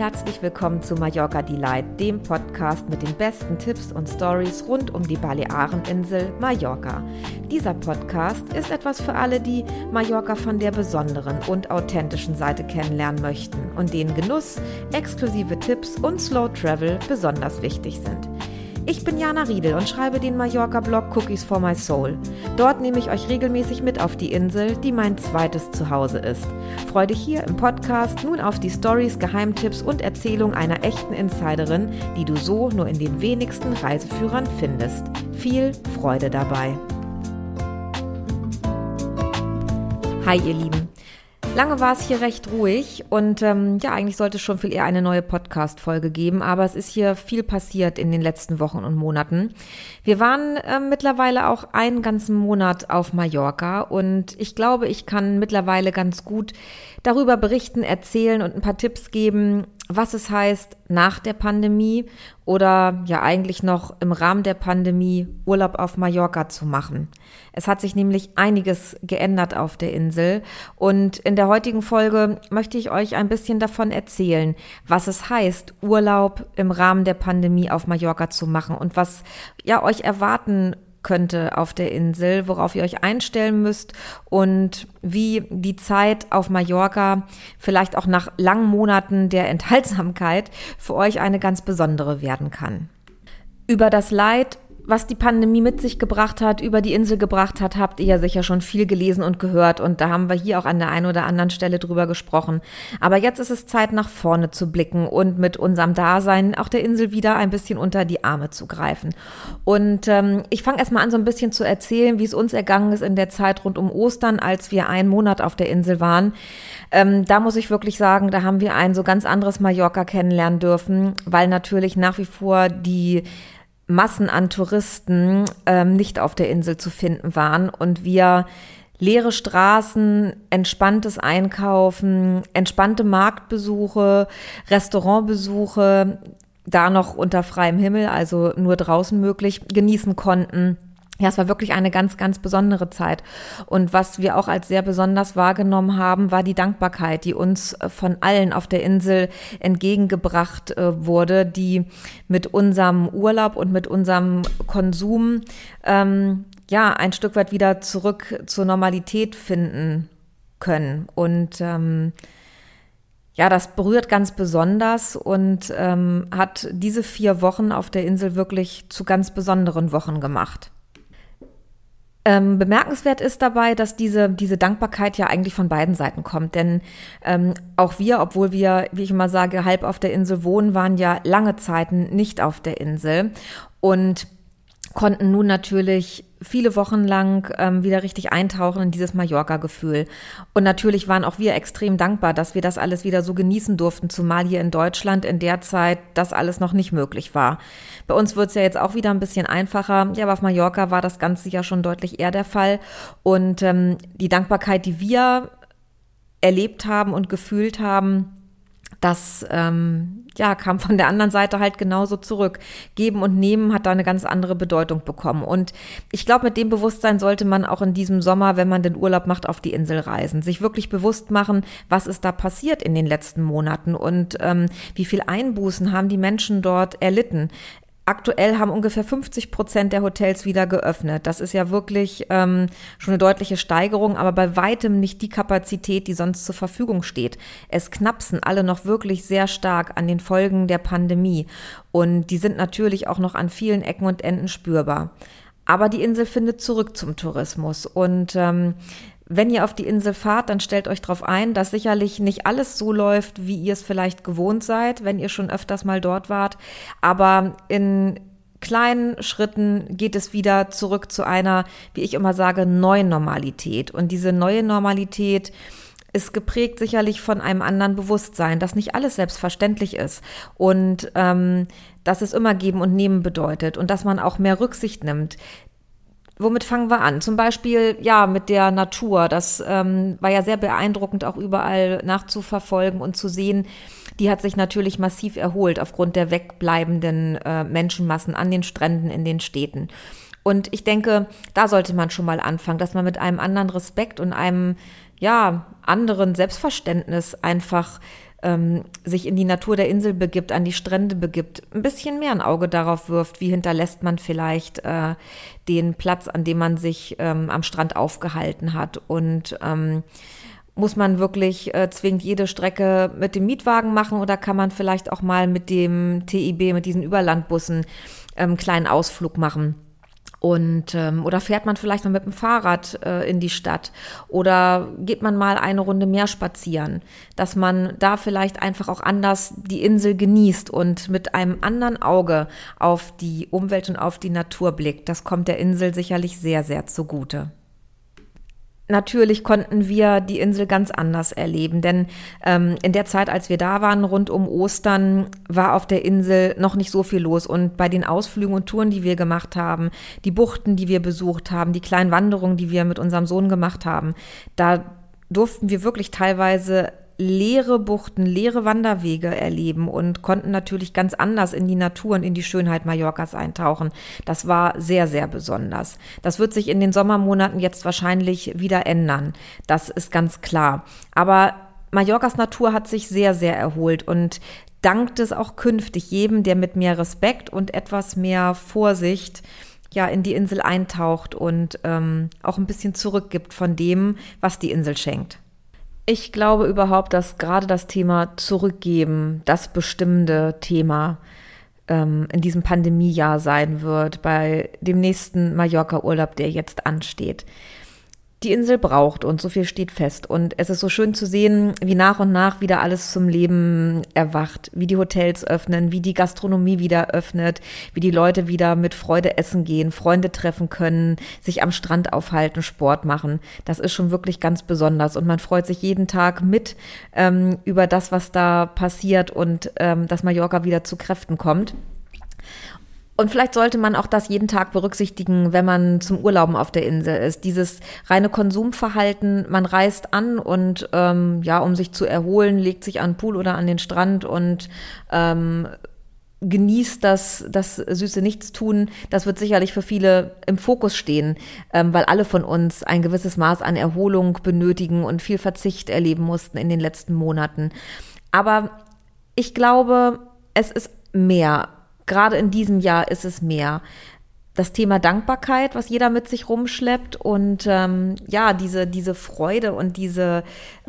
herzlich willkommen zu Mallorca Delight, dem Podcast mit den besten Tipps und Stories rund um die Baleareninsel Mallorca. Dieser Podcast ist etwas für alle, die Mallorca von der besonderen und authentischen Seite kennenlernen möchten und denen Genuss, exklusive Tipps und Slow Travel besonders wichtig sind. Ich bin Jana Riedel und schreibe den Mallorca-Blog Cookies for My Soul. Dort nehme ich euch regelmäßig mit auf die Insel, die mein zweites Zuhause ist. Freue dich hier im Podcast nun auf die Stories, Geheimtipps und Erzählung einer echten Insiderin, die du so nur in den wenigsten Reiseführern findest. Viel Freude dabei. Hi ihr Lieben. Lange war es hier recht ruhig und ähm, ja, eigentlich sollte es schon viel eher eine neue Podcast-Folge geben, aber es ist hier viel passiert in den letzten Wochen und Monaten. Wir waren äh, mittlerweile auch einen ganzen Monat auf Mallorca und ich glaube, ich kann mittlerweile ganz gut darüber berichten, erzählen und ein paar Tipps geben, was es heißt, nach der Pandemie oder ja eigentlich noch im Rahmen der Pandemie Urlaub auf Mallorca zu machen. Es hat sich nämlich einiges geändert auf der Insel und in der heutigen Folge möchte ich euch ein bisschen davon erzählen, was es heißt, Urlaub im Rahmen der Pandemie auf Mallorca zu machen und was ja euch erwarten könnte auf der Insel, worauf ihr euch einstellen müsst und wie die Zeit auf Mallorca vielleicht auch nach langen Monaten der Enthaltsamkeit für euch eine ganz besondere werden kann. Über das Leid was die Pandemie mit sich gebracht hat, über die Insel gebracht hat, habt ihr ja sicher schon viel gelesen und gehört. Und da haben wir hier auch an der einen oder anderen Stelle drüber gesprochen. Aber jetzt ist es Zeit, nach vorne zu blicken und mit unserem Dasein auch der Insel wieder ein bisschen unter die Arme zu greifen. Und ähm, ich fange erstmal an, so ein bisschen zu erzählen, wie es uns ergangen ist in der Zeit rund um Ostern, als wir einen Monat auf der Insel waren. Ähm, da muss ich wirklich sagen, da haben wir ein so ganz anderes Mallorca kennenlernen dürfen, weil natürlich nach wie vor die Massen an Touristen ähm, nicht auf der Insel zu finden waren und wir leere Straßen, entspanntes Einkaufen, entspannte Marktbesuche, Restaurantbesuche, da noch unter freiem Himmel, also nur draußen möglich, genießen konnten. Ja, es war wirklich eine ganz, ganz besondere Zeit. Und was wir auch als sehr besonders wahrgenommen haben, war die Dankbarkeit, die uns äh, von allen auf der Insel entgegengebracht äh, wurde, die mit unserem Urlaub und mit unserem Konsum ähm, ja ein Stück weit wieder zurück zur Normalität finden können. Und ähm, ja, das berührt ganz besonders und ähm, hat diese vier Wochen auf der Insel wirklich zu ganz besonderen Wochen gemacht. Ähm, bemerkenswert ist dabei, dass diese, diese Dankbarkeit ja eigentlich von beiden Seiten kommt. Denn ähm, auch wir, obwohl wir, wie ich immer sage, halb auf der Insel wohnen, waren ja lange Zeiten nicht auf der Insel. Und konnten nun natürlich viele Wochen lang ähm, wieder richtig eintauchen in dieses Mallorca-Gefühl. Und natürlich waren auch wir extrem dankbar, dass wir das alles wieder so genießen durften, zumal hier in Deutschland in der Zeit das alles noch nicht möglich war. Bei uns wird es ja jetzt auch wieder ein bisschen einfacher. Ja, aber auf Mallorca war das Ganze ja schon deutlich eher der Fall. Und ähm, die Dankbarkeit, die wir erlebt haben und gefühlt haben, das ähm, ja, kam von der anderen Seite halt genauso zurück. Geben und Nehmen hat da eine ganz andere Bedeutung bekommen. Und ich glaube, mit dem Bewusstsein sollte man auch in diesem Sommer, wenn man den Urlaub macht, auf die Insel reisen. Sich wirklich bewusst machen, was ist da passiert in den letzten Monaten und ähm, wie viel Einbußen haben die Menschen dort erlitten. Aktuell haben ungefähr 50 Prozent der Hotels wieder geöffnet. Das ist ja wirklich ähm, schon eine deutliche Steigerung, aber bei weitem nicht die Kapazität, die sonst zur Verfügung steht. Es knapsen alle noch wirklich sehr stark an den Folgen der Pandemie und die sind natürlich auch noch an vielen Ecken und Enden spürbar. Aber die Insel findet zurück zum Tourismus und ähm, wenn ihr auf die Insel fahrt, dann stellt euch darauf ein, dass sicherlich nicht alles so läuft, wie ihr es vielleicht gewohnt seid, wenn ihr schon öfters mal dort wart. Aber in kleinen Schritten geht es wieder zurück zu einer, wie ich immer sage, neuen Normalität. Und diese neue Normalität ist geprägt sicherlich von einem anderen Bewusstsein, dass nicht alles selbstverständlich ist und ähm, dass es immer geben und nehmen bedeutet und dass man auch mehr Rücksicht nimmt womit fangen wir an? Zum Beispiel, ja, mit der Natur. Das ähm, war ja sehr beeindruckend, auch überall nachzuverfolgen und zu sehen. Die hat sich natürlich massiv erholt aufgrund der wegbleibenden äh, Menschenmassen an den Stränden in den Städten. Und ich denke, da sollte man schon mal anfangen, dass man mit einem anderen Respekt und einem, ja, anderen Selbstverständnis einfach ähm, sich in die Natur der Insel begibt, an die Strände begibt, ein bisschen mehr ein Auge darauf wirft, wie hinterlässt man vielleicht äh, den Platz, an dem man sich ähm, am Strand aufgehalten hat und ähm, muss man wirklich äh, zwingend jede Strecke mit dem Mietwagen machen oder kann man vielleicht auch mal mit dem TIB, mit diesen Überlandbussen, ähm, kleinen Ausflug machen? Und ähm, oder fährt man vielleicht mal mit dem Fahrrad äh, in die Stadt? Oder geht man mal eine Runde mehr spazieren, dass man da vielleicht einfach auch anders die Insel genießt und mit einem anderen Auge auf die Umwelt und auf die Natur blickt. Das kommt der Insel sicherlich sehr, sehr zugute natürlich konnten wir die Insel ganz anders erleben, denn ähm, in der Zeit, als wir da waren, rund um Ostern, war auf der Insel noch nicht so viel los. Und bei den Ausflügen und Touren, die wir gemacht haben, die Buchten, die wir besucht haben, die kleinen Wanderungen, die wir mit unserem Sohn gemacht haben, da durften wir wirklich teilweise leere Buchten, leere Wanderwege erleben und konnten natürlich ganz anders in die Natur und in die Schönheit Mallorcas eintauchen. Das war sehr, sehr besonders. Das wird sich in den Sommermonaten jetzt wahrscheinlich wieder ändern. Das ist ganz klar. Aber Mallorcas Natur hat sich sehr, sehr erholt und dankt es auch künftig jedem, der mit mehr Respekt und etwas mehr Vorsicht ja in die Insel eintaucht und ähm, auch ein bisschen zurückgibt von dem, was die Insel schenkt. Ich glaube überhaupt, dass gerade das Thema Zurückgeben das bestimmende Thema ähm, in diesem Pandemiejahr sein wird, bei dem nächsten Mallorca-Urlaub, der jetzt ansteht die Insel braucht und so viel steht fest. Und es ist so schön zu sehen, wie nach und nach wieder alles zum Leben erwacht, wie die Hotels öffnen, wie die Gastronomie wieder öffnet, wie die Leute wieder mit Freude essen gehen, Freunde treffen können, sich am Strand aufhalten, Sport machen. Das ist schon wirklich ganz besonders und man freut sich jeden Tag mit ähm, über das, was da passiert und ähm, dass Mallorca wieder zu Kräften kommt. Und vielleicht sollte man auch das jeden Tag berücksichtigen, wenn man zum Urlauben auf der Insel ist. Dieses reine Konsumverhalten, man reist an und ähm, ja, um sich zu erholen, legt sich an den Pool oder an den Strand und ähm, genießt das, das süße Nichtstun, das wird sicherlich für viele im Fokus stehen, ähm, weil alle von uns ein gewisses Maß an Erholung benötigen und viel Verzicht erleben mussten in den letzten Monaten. Aber ich glaube, es ist mehr gerade in diesem Jahr ist es mehr. Das Thema Dankbarkeit, was jeder mit sich rumschleppt und ähm, ja, diese, diese Freude und diese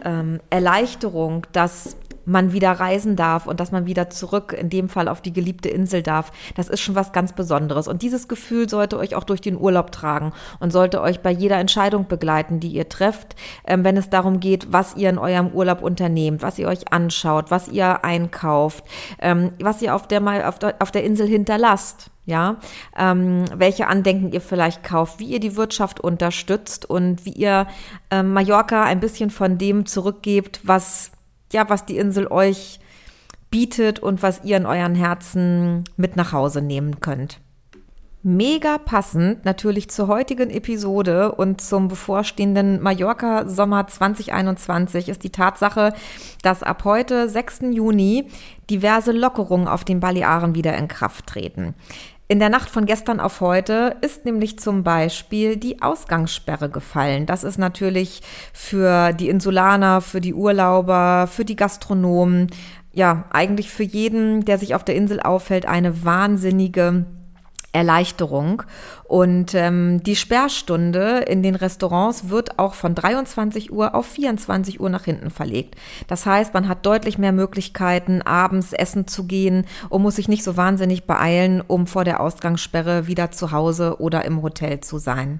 ähm, Erleichterung, dass man wieder reisen darf und dass man wieder zurück, in dem Fall auf die geliebte Insel darf, das ist schon was ganz Besonderes. Und dieses Gefühl sollte euch auch durch den Urlaub tragen und sollte euch bei jeder Entscheidung begleiten, die ihr trefft, ähm, wenn es darum geht, was ihr in eurem Urlaub unternehmt, was ihr euch anschaut, was ihr einkauft, ähm, was ihr auf der, auf der, auf der Insel hinterlasst ja, ähm, welche Andenken ihr vielleicht kauft, wie ihr die Wirtschaft unterstützt und wie ihr ähm, Mallorca ein bisschen von dem zurückgebt, was ja, was die Insel euch bietet und was ihr in euren Herzen mit nach Hause nehmen könnt. Mega passend natürlich zur heutigen Episode und zum bevorstehenden Mallorca Sommer 2021 ist die Tatsache, dass ab heute, 6. Juni, diverse Lockerungen auf den Balearen wieder in Kraft treten. In der Nacht von gestern auf heute ist nämlich zum Beispiel die Ausgangssperre gefallen. Das ist natürlich für die Insulaner, für die Urlauber, für die Gastronomen, ja, eigentlich für jeden, der sich auf der Insel aufhält, eine wahnsinnige Erleichterung. Und ähm, die Sperrstunde in den Restaurants wird auch von 23 Uhr auf 24 Uhr nach hinten verlegt. Das heißt, man hat deutlich mehr Möglichkeiten, abends essen zu gehen und muss sich nicht so wahnsinnig beeilen, um vor der Ausgangssperre wieder zu Hause oder im Hotel zu sein.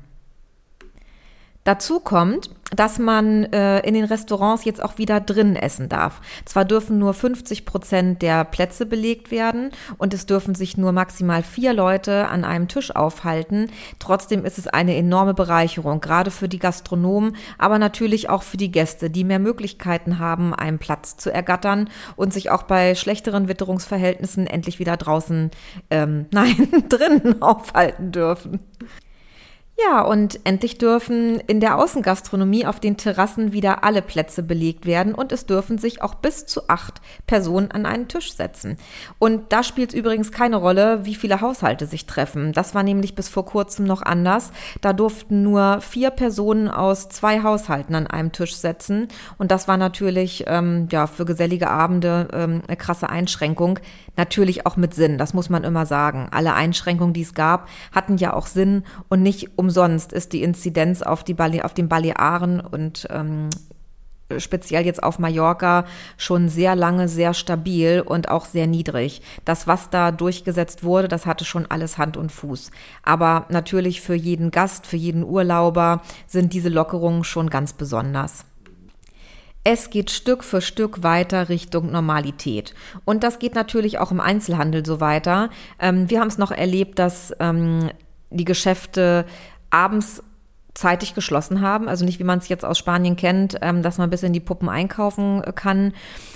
Dazu kommt, dass man äh, in den Restaurants jetzt auch wieder drin essen darf. Zwar dürfen nur 50 Prozent der Plätze belegt werden und es dürfen sich nur maximal vier Leute an einem Tisch aufhalten. Trotzdem ist es eine enorme Bereicherung, gerade für die Gastronomen, aber natürlich auch für die Gäste, die mehr Möglichkeiten haben, einen Platz zu ergattern und sich auch bei schlechteren Witterungsverhältnissen endlich wieder draußen, ähm, nein, drinnen aufhalten dürfen. Ja, und endlich dürfen in der Außengastronomie auf den Terrassen wieder alle Plätze belegt werden und es dürfen sich auch bis zu acht Personen an einen Tisch setzen. Und da spielt übrigens keine Rolle, wie viele Haushalte sich treffen. Das war nämlich bis vor kurzem noch anders. Da durften nur vier Personen aus zwei Haushalten an einem Tisch setzen und das war natürlich ähm, ja für gesellige Abende ähm, eine krasse Einschränkung. Natürlich auch mit Sinn, das muss man immer sagen. Alle Einschränkungen, die es gab, hatten ja auch Sinn und nicht umsonst ist die Inzidenz auf, die Bale auf den Balearen und ähm, speziell jetzt auf Mallorca schon sehr lange sehr stabil und auch sehr niedrig. Das, was da durchgesetzt wurde, das hatte schon alles Hand und Fuß. Aber natürlich für jeden Gast, für jeden Urlauber sind diese Lockerungen schon ganz besonders. Es geht Stück für Stück weiter Richtung Normalität. Und das geht natürlich auch im Einzelhandel so weiter. Ähm, wir haben es noch erlebt, dass ähm, die Geschäfte abends zeitig geschlossen haben. Also nicht, wie man es jetzt aus Spanien kennt, ähm, dass man bis in die Puppen einkaufen äh, kann,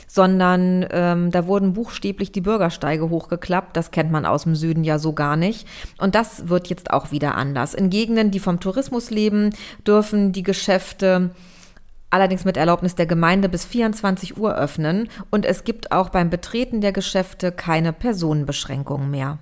sondern ähm, da wurden buchstäblich die Bürgersteige hochgeklappt. Das kennt man aus dem Süden ja so gar nicht. Und das wird jetzt auch wieder anders. In Gegenden, die vom Tourismus leben, dürfen die Geschäfte allerdings mit Erlaubnis der Gemeinde bis 24 Uhr öffnen und es gibt auch beim Betreten der Geschäfte keine Personenbeschränkungen mehr.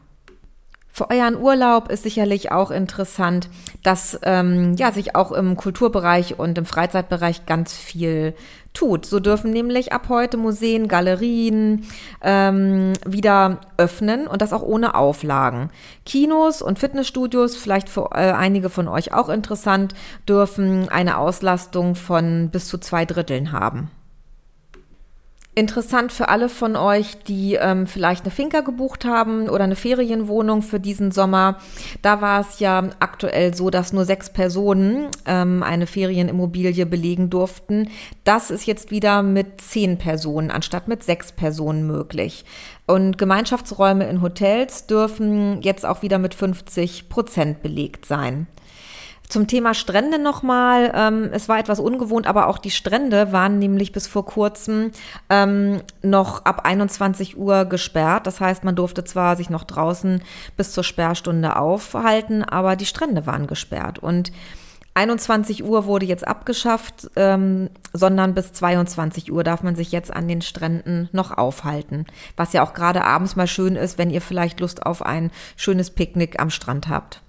Für euren Urlaub ist sicherlich auch interessant, dass ähm, ja, sich auch im Kulturbereich und im Freizeitbereich ganz viel tut. So dürfen nämlich ab heute Museen, Galerien ähm, wieder öffnen und das auch ohne Auflagen. Kinos und Fitnessstudios, vielleicht für äh, einige von euch auch interessant, dürfen eine Auslastung von bis zu zwei Dritteln haben. Interessant für alle von euch, die ähm, vielleicht eine Finca gebucht haben oder eine Ferienwohnung für diesen Sommer. Da war es ja aktuell so, dass nur sechs Personen ähm, eine Ferienimmobilie belegen durften. Das ist jetzt wieder mit zehn Personen anstatt mit sechs Personen möglich. Und Gemeinschaftsräume in Hotels dürfen jetzt auch wieder mit 50 Prozent belegt sein. Zum Thema Strände nochmal. Ähm, es war etwas ungewohnt, aber auch die Strände waren nämlich bis vor kurzem ähm, noch ab 21 Uhr gesperrt. Das heißt, man durfte zwar sich noch draußen bis zur Sperrstunde aufhalten, aber die Strände waren gesperrt. Und 21 Uhr wurde jetzt abgeschafft, ähm, sondern bis 22 Uhr darf man sich jetzt an den Stränden noch aufhalten. Was ja auch gerade abends mal schön ist, wenn ihr vielleicht Lust auf ein schönes Picknick am Strand habt.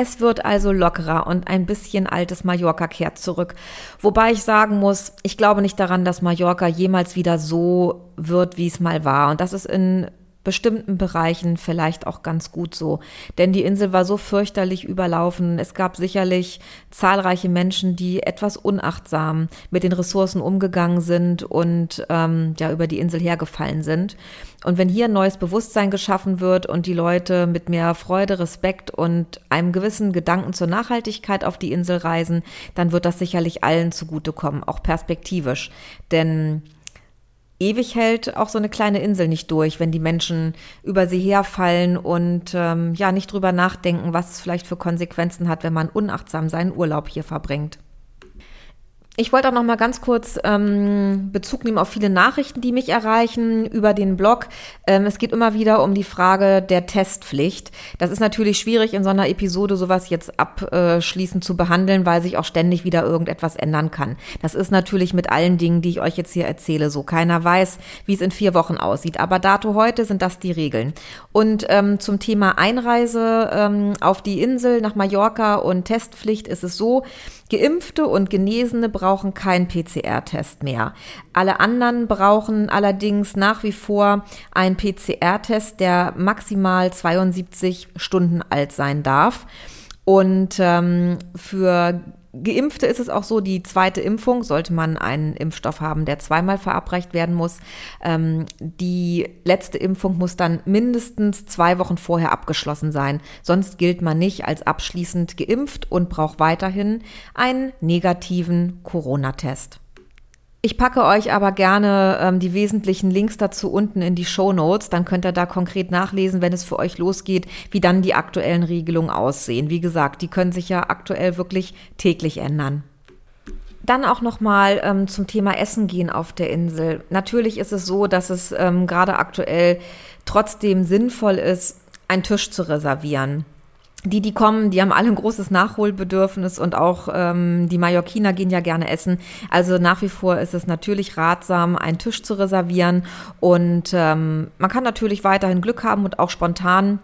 Es wird also lockerer und ein bisschen altes Mallorca kehrt zurück. Wobei ich sagen muss, ich glaube nicht daran, dass Mallorca jemals wieder so wird, wie es mal war. Und das ist in bestimmten Bereichen vielleicht auch ganz gut so. Denn die Insel war so fürchterlich überlaufen. Es gab sicherlich zahlreiche Menschen, die etwas unachtsam mit den Ressourcen umgegangen sind und ähm, ja über die Insel hergefallen sind. Und wenn hier ein neues Bewusstsein geschaffen wird und die Leute mit mehr Freude, Respekt und einem gewissen Gedanken zur Nachhaltigkeit auf die Insel reisen, dann wird das sicherlich allen zugutekommen, auch perspektivisch. Denn ewig hält auch so eine kleine Insel nicht durch, wenn die Menschen über sie herfallen und ähm, ja nicht drüber nachdenken, was es vielleicht für Konsequenzen hat, wenn man unachtsam seinen Urlaub hier verbringt. Ich wollte auch noch mal ganz kurz ähm, Bezug nehmen auf viele Nachrichten, die mich erreichen über den Blog. Ähm, es geht immer wieder um die Frage der Testpflicht. Das ist natürlich schwierig in so einer Episode sowas jetzt abschließend zu behandeln, weil sich auch ständig wieder irgendetwas ändern kann. Das ist natürlich mit allen Dingen, die ich euch jetzt hier erzähle, so. Keiner weiß, wie es in vier Wochen aussieht. Aber dato heute sind das die Regeln. Und ähm, zum Thema Einreise ähm, auf die Insel nach Mallorca und Testpflicht ist es so, Geimpfte und Genesene brauchen keinen PCR-Test mehr. Alle anderen brauchen allerdings nach wie vor einen PCR-Test, der maximal 72 Stunden alt sein darf. Und ähm, für Geimpfte ist es auch so, die zweite Impfung, sollte man einen Impfstoff haben, der zweimal verabreicht werden muss, ähm, die letzte Impfung muss dann mindestens zwei Wochen vorher abgeschlossen sein. Sonst gilt man nicht als abschließend geimpft und braucht weiterhin einen negativen Corona-Test. Ich packe euch aber gerne ähm, die wesentlichen Links dazu unten in die Show Notes. Dann könnt ihr da konkret nachlesen, wenn es für euch losgeht, wie dann die aktuellen Regelungen aussehen. Wie gesagt, die können sich ja aktuell wirklich täglich ändern. Dann auch nochmal ähm, zum Thema Essen gehen auf der Insel. Natürlich ist es so, dass es ähm, gerade aktuell trotzdem sinnvoll ist, einen Tisch zu reservieren. Die, die kommen, die haben alle ein großes Nachholbedürfnis und auch ähm, die Mallorquiner gehen ja gerne essen. Also nach wie vor ist es natürlich ratsam, einen Tisch zu reservieren und ähm, man kann natürlich weiterhin Glück haben und auch spontan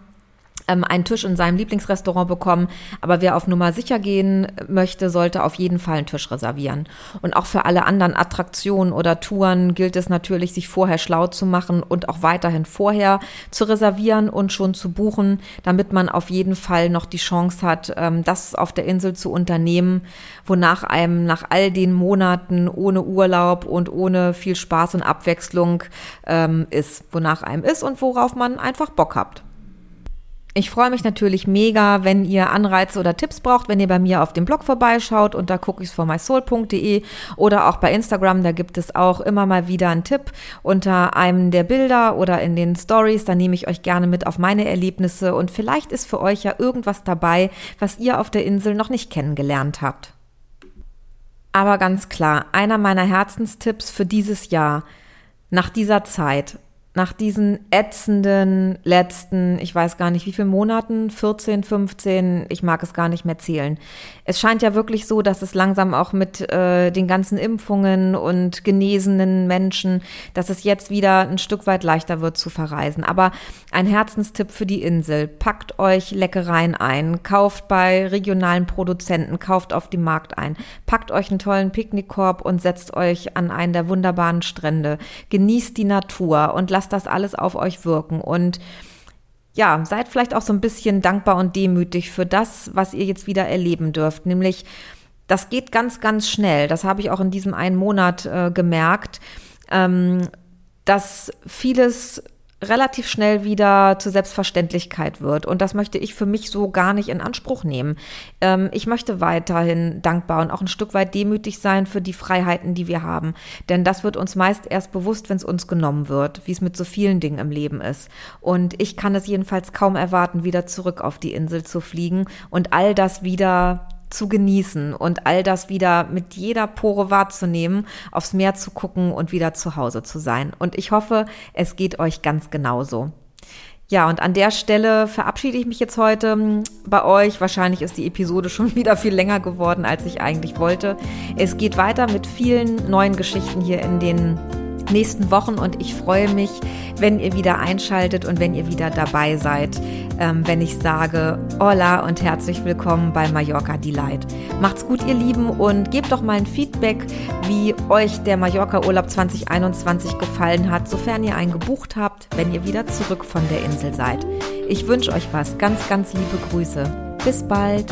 ähm, einen Tisch in seinem Lieblingsrestaurant bekommen. Aber wer auf Nummer sicher gehen möchte, sollte auf jeden Fall einen Tisch reservieren. Und auch für alle anderen Attraktionen oder Touren gilt es natürlich, sich vorher schlau zu machen und auch weiterhin vorher zu reservieren und schon zu buchen, damit man auf jeden Fall noch die Chance hat, ähm, das auf der Insel zu unternehmen, wonach einem nach all den Monaten ohne Urlaub und ohne viel Spaß und Abwechslung ähm, ist, wonach einem ist und worauf man einfach Bock habt. Ich freue mich natürlich mega, wenn ihr Anreize oder Tipps braucht, wenn ihr bei mir auf dem Blog vorbeischaut unter cookiesformysoul.de oder auch bei Instagram, da gibt es auch immer mal wieder einen Tipp unter einem der Bilder oder in den Stories, da nehme ich euch gerne mit auf meine Erlebnisse und vielleicht ist für euch ja irgendwas dabei, was ihr auf der Insel noch nicht kennengelernt habt. Aber ganz klar, einer meiner Herzenstipps für dieses Jahr, nach dieser Zeit, nach diesen ätzenden letzten, ich weiß gar nicht wie viele Monaten, 14, 15, ich mag es gar nicht mehr zählen. Es scheint ja wirklich so, dass es langsam auch mit äh, den ganzen Impfungen und genesenen Menschen, dass es jetzt wieder ein Stück weit leichter wird zu verreisen. Aber ein Herzenstipp für die Insel, packt euch Leckereien ein, kauft bei regionalen Produzenten, kauft auf dem Markt ein, packt euch einen tollen Picknickkorb und setzt euch an einen der wunderbaren Strände, genießt die Natur und lasst lasst das alles auf euch wirken und ja, seid vielleicht auch so ein bisschen dankbar und demütig für das, was ihr jetzt wieder erleben dürft. Nämlich, das geht ganz, ganz schnell. Das habe ich auch in diesem einen Monat äh, gemerkt, ähm, dass vieles relativ schnell wieder zur Selbstverständlichkeit wird. Und das möchte ich für mich so gar nicht in Anspruch nehmen. Ähm, ich möchte weiterhin dankbar und auch ein Stück weit demütig sein für die Freiheiten, die wir haben. Denn das wird uns meist erst bewusst, wenn es uns genommen wird, wie es mit so vielen Dingen im Leben ist. Und ich kann es jedenfalls kaum erwarten, wieder zurück auf die Insel zu fliegen und all das wieder zu genießen und all das wieder mit jeder Pore wahrzunehmen, aufs Meer zu gucken und wieder zu Hause zu sein. Und ich hoffe, es geht euch ganz genauso. Ja, und an der Stelle verabschiede ich mich jetzt heute hm, bei euch. Wahrscheinlich ist die Episode schon wieder viel länger geworden, als ich eigentlich wollte. Es geht weiter mit vielen neuen Geschichten hier in den nächsten Wochen und ich freue mich, wenn ihr wieder einschaltet und wenn ihr wieder dabei seid, ähm, wenn ich sage Hola und herzlich willkommen bei Mallorca Delight. Macht's gut, ihr Lieben, und gebt doch mal ein Feedback, wie euch der Mallorca Urlaub 2021 gefallen hat, sofern ihr einen gebucht habt, wenn ihr wieder zurück von der Insel seid. Ich wünsche euch was. Ganz, ganz liebe Grüße. Bis bald.